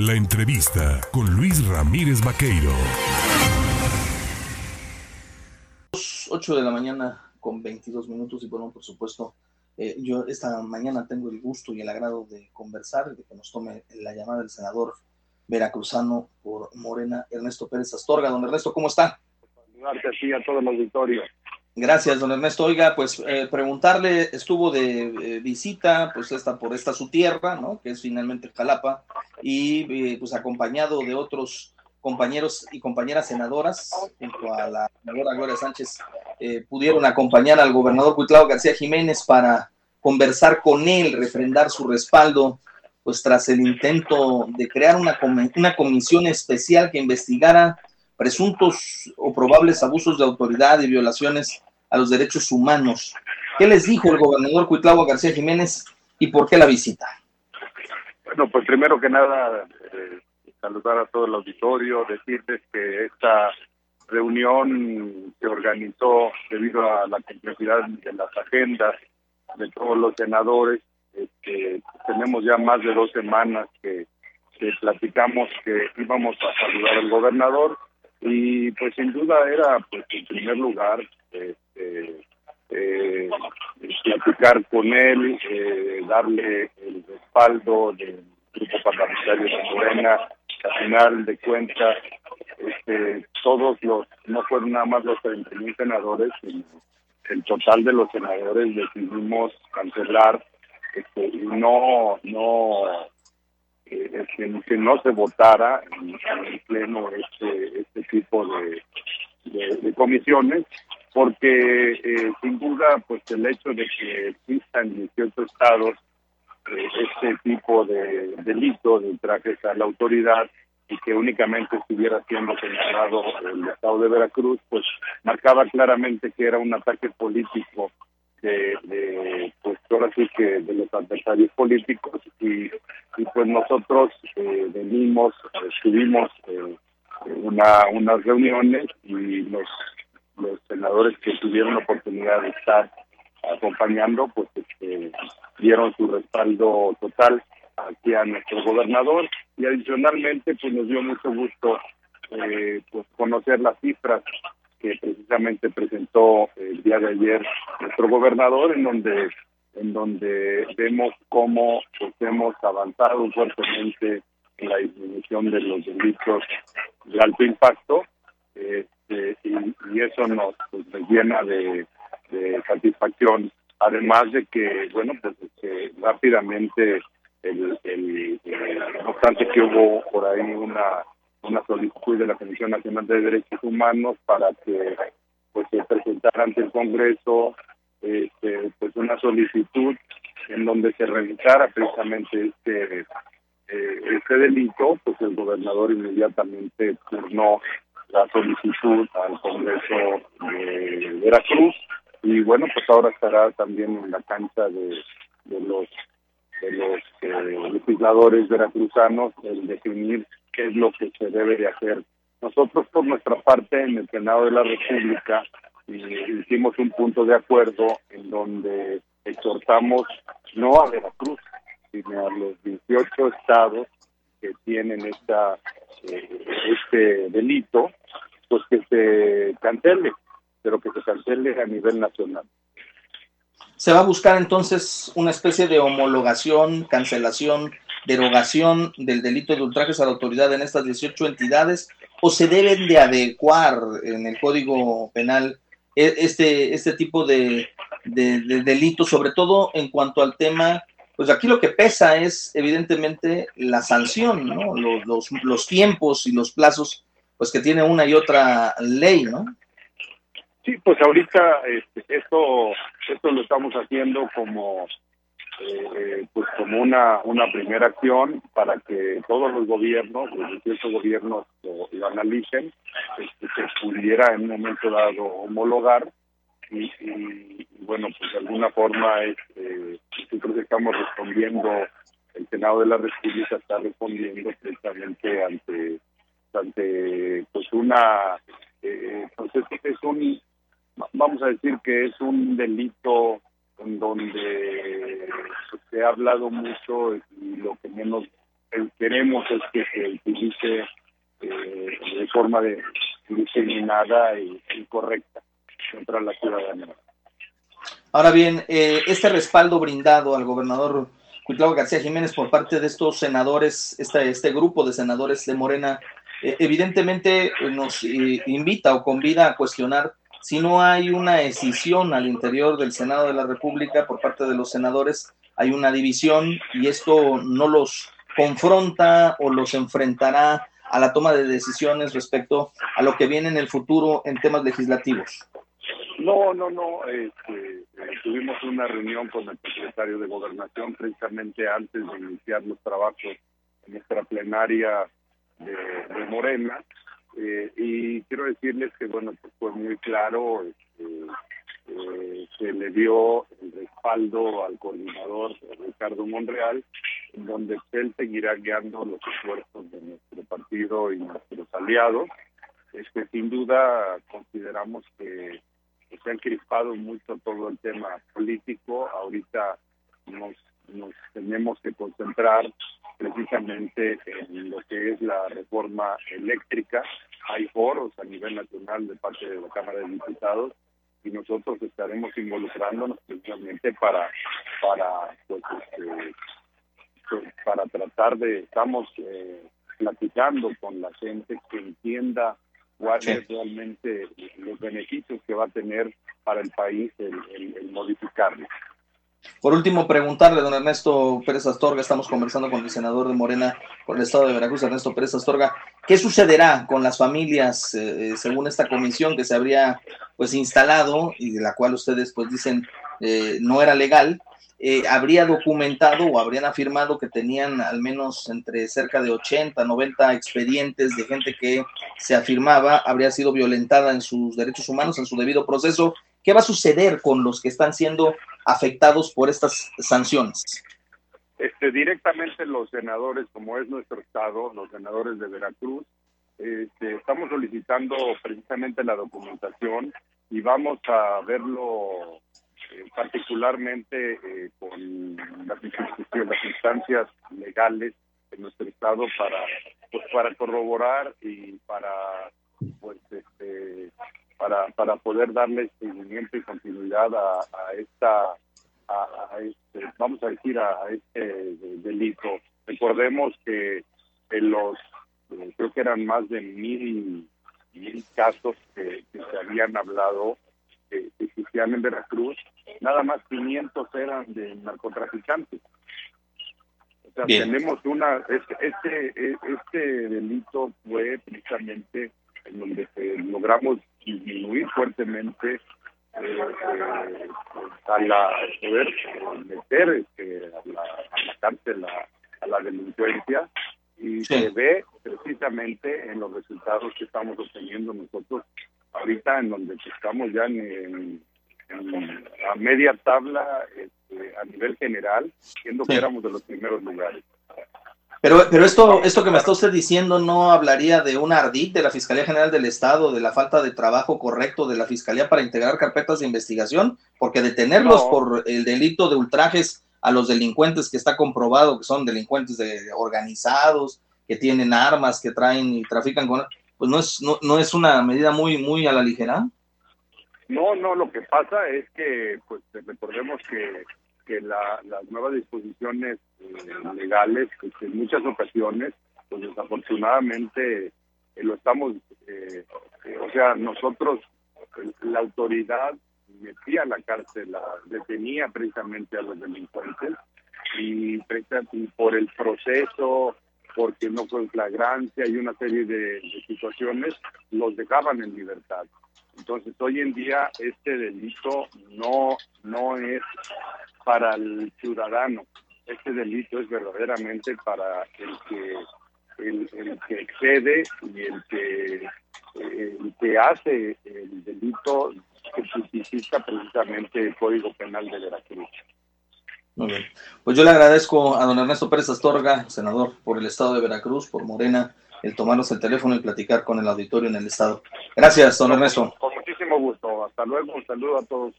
La entrevista con Luis Ramírez Vaqueiro. 8 de la mañana con 22 minutos y bueno, por supuesto, eh, yo esta mañana tengo el gusto y el agrado de conversar, de que nos tome la llamada del senador veracruzano por Morena, Ernesto Pérez Astorga. Don Ernesto, ¿cómo está? Saludarte así a todo el auditorio. Gracias, don Ernesto. Oiga, pues eh, preguntarle, estuvo de eh, visita, pues esta por esta su tierra, ¿no? Que es finalmente Jalapa, y eh, pues acompañado de otros compañeros y compañeras senadoras, junto a la senadora Gloria Sánchez, pudieron acompañar al gobernador Cuitlao García Jiménez para conversar con él, refrendar su respaldo, pues tras el intento de crear una, una comisión especial que investigara presuntos o probables abusos de autoridad y violaciones a los derechos humanos. ¿Qué les dijo el gobernador Cuitlavo García Jiménez y por qué la visita? Bueno, pues primero que nada, eh, saludar a todo el auditorio, decirles que esta reunión se organizó debido a la complejidad de las agendas de todos los senadores. Este, tenemos ya más de dos semanas que, que platicamos que íbamos a saludar al gobernador y pues sin duda era pues en primer lugar este, eh, platicar con él, eh, darle el respaldo del grupo parlamentario de Morena, al final de cuentas, este, todos los, no fueron nada más los 31 senadores, sino el total de los senadores decidimos cancelar este, y no, no eh, que, no se votara en, el pleno este, este tipo de comisiones porque eh, sin duda pues el hecho de que existan en ciertos estados eh, este tipo de delito de ultrajes a la autoridad y que únicamente estuviera siendo señalado el estado de Veracruz, pues marcaba claramente que era un ataque político de, pues ahora sí que de los adversarios políticos y, y pues nosotros eh, venimos, estuvimos eh, una, unas reuniones y los los senadores que tuvieron la oportunidad de estar acompañando, pues este, dieron su respaldo total aquí a nuestro gobernador y adicionalmente pues nos dio mucho gusto eh, pues conocer las cifras que precisamente presentó el día de ayer nuestro gobernador en donde en donde vemos cómo pues, hemos avanzado fuertemente en la disminución de los delitos de alto impacto. Eh, este, y, eso nos, pues, llena de, satisfacción. Además de que, bueno, pues este, rápidamente, el, no obstante que hubo por ahí una una solicitud de la Comisión Nacional de Derechos Humanos para que pues se presentara ante el Congreso este, pues una solicitud en donde se revisara precisamente este eh, este delito pues el gobernador inmediatamente turnó la solicitud al Congreso de Veracruz. Y bueno pues ahora estará también en la cancha de, de los de los eh, legisladores veracruzanos el definir qué es lo que se debe de hacer. Nosotros por nuestra parte en el Senado de la República hicimos un punto de acuerdo en donde exhortamos no a Veracruz sino a los 18 estados que tienen esta eh, este delito, pues que se cancele, pero que se cancele a nivel nacional. ¿Se va a buscar entonces una especie de homologación, cancelación, derogación del delito de ultrajes a la autoridad en estas 18 entidades o se deben de adecuar en el Código Penal e, este, este tipo de, de, de delitos, sobre todo en cuanto al tema pues aquí lo que pesa es evidentemente la sanción, ¿no? Los, tiempos y los plazos, pues que tiene una y otra ley, ¿no? Sí, pues ahorita este, esto, esto lo estamos haciendo como eh, pues como una una primera acción para que todos los gobiernos, los distintos gobiernos lo, analicen, este, se pudiera en un momento dado homologar y, bueno, pues de alguna forma este, nosotros estamos respondiendo, el Senado de la República está respondiendo precisamente ante, ante pues una, eh, pues es, un, vamos a decir que es un delito en donde se ha hablado mucho y lo que menos queremos es que se utilice eh, de forma de, discriminada y incorrecta contra la ciudadanía. Ahora bien, eh, este respaldo brindado al gobernador Cuitlavo García Jiménez por parte de estos senadores, este, este grupo de senadores de Morena, eh, evidentemente nos invita o convida a cuestionar si no hay una decisión al interior del Senado de la República por parte de los senadores, hay una división y esto no los confronta o los enfrentará a la toma de decisiones respecto a lo que viene en el futuro en temas legislativos. No, no, no. Este, eh, tuvimos una reunión con el secretario de Gobernación precisamente antes de iniciar los trabajos en nuestra plenaria de, Morena. Eh, y quiero decirles que, bueno, pues fue muy claro, este, eh, se le dio el respaldo al coordinador Ricardo Monreal, donde él seguirá guiando los esfuerzos de nuestro partido y nuestros aliados. Este, sin duda consideramos que se ha encrispado mucho todo el tema político. Ahorita nos, nos tenemos que concentrar precisamente en lo que es la reforma eléctrica. Hay foros a nivel nacional de parte de la Cámara de Diputados y nosotros estaremos involucrándonos precisamente para para pues, este, pues, para tratar de estamos eh, platicando con la gente que entienda cuáles es realmente los beneficios que va a tener para el país el, el modificarlo. Por último, preguntarle, don Ernesto Pérez Astorga, estamos conversando con el senador de Morena por el estado de Veracruz, Ernesto Pérez Astorga, ¿qué sucederá con las familias eh, según esta comisión que se habría pues instalado y de la cual ustedes pues dicen eh, no era legal? Eh, habría documentado o habrían afirmado que tenían al menos entre cerca de 80, 90 expedientes de gente que se afirmaba habría sido violentada en sus derechos humanos, en su debido proceso. ¿Qué va a suceder con los que están siendo afectados por estas sanciones? Este, directamente los senadores, como es nuestro estado, los senadores de Veracruz, este, estamos solicitando precisamente la documentación y vamos a verlo eh, particularmente eh, con las las instancias legales en nuestro estado para pues para corroborar y para para para poder darle seguimiento y continuidad a, esta a, este, vamos a decir a, este delito. Recordemos que en los eh, creo que eran más de mil mil casos que, se habían hablado que existían en Veracruz. Nada más 500 eran de narcotraficantes. O sea, tenemos una, este, este, este delito fue precisamente en donde logramos disminuir fuertemente eh, eh, a la poder meter este, a, la, a la cárcel a, la delincuencia y se ve precisamente en los resultados que estamos obteniendo nosotros ahorita en donde estamos ya en a media tabla este, a nivel general, siendo que éramos de los primeros lugares. Pero, pero esto, esto que me está usted diciendo no hablaría de un ardid de la Fiscalía General del Estado, de la falta de trabajo correcto de la Fiscalía para integrar carpetas de investigación, porque detenerlos por el delito de ultrajes a los delincuentes que está comprobado que son delincuentes de, organizados, que tienen armas, que traen y trafican con, pues no es, no, no es una medida muy, muy a la ligera. No, no, lo que pasa es que, pues recordemos que, que las nuevas disposiciones legales, pues, en muchas ocasiones, pues desafortunadamente eh, lo estamos, eh, o sea, nosotros, la autoridad metía a la cárcel, detenía precisamente a los delincuentes y, por el proceso, porque no fue flagrancia y una serie de situaciones, los dejaban en libertad. Entonces, hoy en día este delito no, no es para el ciudadano, este delito es verdaderamente para el que el, que excede y el que el que hace el delito que justifica precisamente el Código Penal de Veracruz. Muy bien. Pues yo le agradezco a don Ernesto Pérez Astorga, senador por el Estado de Veracruz, por Morena, el tomarnos el teléfono y platicar con el auditorio en el Estado. Gracias, don Ernesto. Con muchísimo gusto. Hasta luego. Un saludo a todos.